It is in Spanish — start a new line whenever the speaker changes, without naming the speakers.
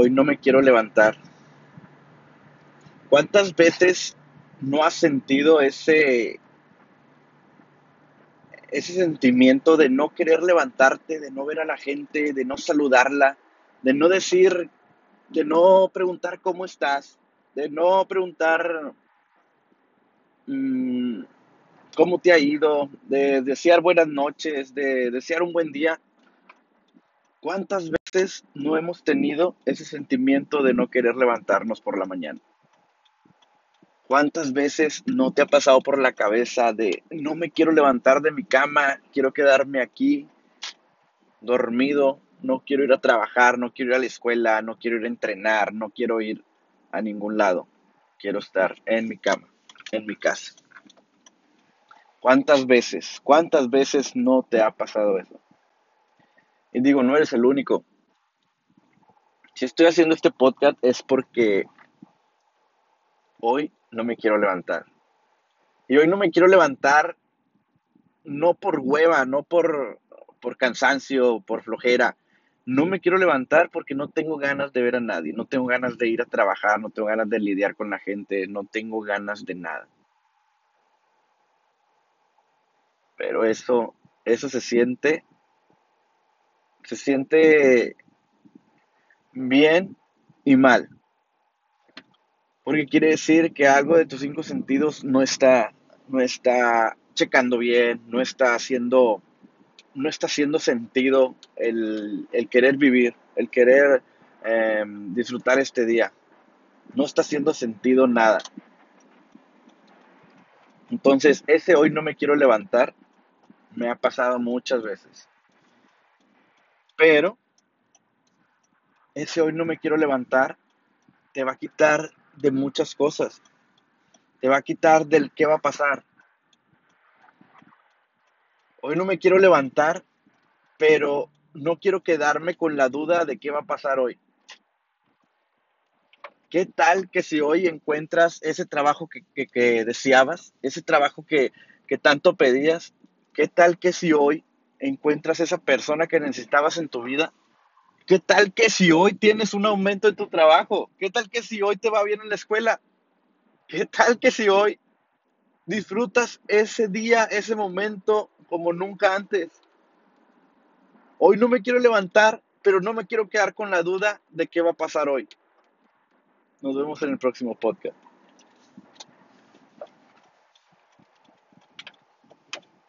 hoy no me quiero levantar. ¿Cuántas veces no has sentido ese, ese sentimiento de no querer levantarte, de no ver a la gente, de no saludarla, de no decir, de no preguntar cómo estás, de no preguntar mm, cómo te ha ido, de desear buenas noches, de desear un buen día. ¿Cuántas veces no hemos tenido ese sentimiento de no querer levantarnos por la mañana? ¿Cuántas veces no te ha pasado por la cabeza de no me quiero levantar de mi cama, quiero quedarme aquí dormido, no quiero ir a trabajar, no quiero ir a la escuela, no quiero ir a entrenar, no quiero ir a ningún lado, quiero estar en mi cama, en mi casa? ¿Cuántas veces, cuántas veces no te ha pasado eso? Y digo, no eres el único. Si estoy haciendo este podcast es porque hoy no me quiero levantar. Y hoy no me quiero levantar no por hueva, no por, por cansancio, por flojera. No me quiero levantar porque no tengo ganas de ver a nadie, no tengo ganas de ir a trabajar, no tengo ganas de lidiar con la gente, no tengo ganas de nada. Pero eso, eso se siente, se siente bien y mal. Porque quiere decir que algo de tus cinco sentidos no está, no está checando bien, no está haciendo, no está haciendo sentido el, querer vivir, el querer em, disfrutar este día. No está haciendo sentido nada. Entonces, ese hoy no me quiero levantar, me ha pasado muchas veces. Pero, ese hoy no me quiero levantar, te va a quitar de muchas cosas. Te va a quitar del qué va a pasar. Hoy no me quiero levantar, pero no quiero quedarme con la duda de qué va a pasar hoy. ¿Qué tal que si hoy encuentras ese trabajo que, deseabas, ese trabajo que, que tanto pedías? ¿Qué tal que si hoy encuentras esa persona que necesitabas en tu vida ¿Qué tal que si hoy tienes un aumento en tu trabajo? ¿Qué tal que si hoy te va bien en la escuela? ¿Qué tal que si hoy disfrutas ese día, ese momento como nunca antes? Hoy no me quiero levantar, pero no me quiero quedar con la duda de qué va a pasar hoy. Nos vemos en el próximo podcast.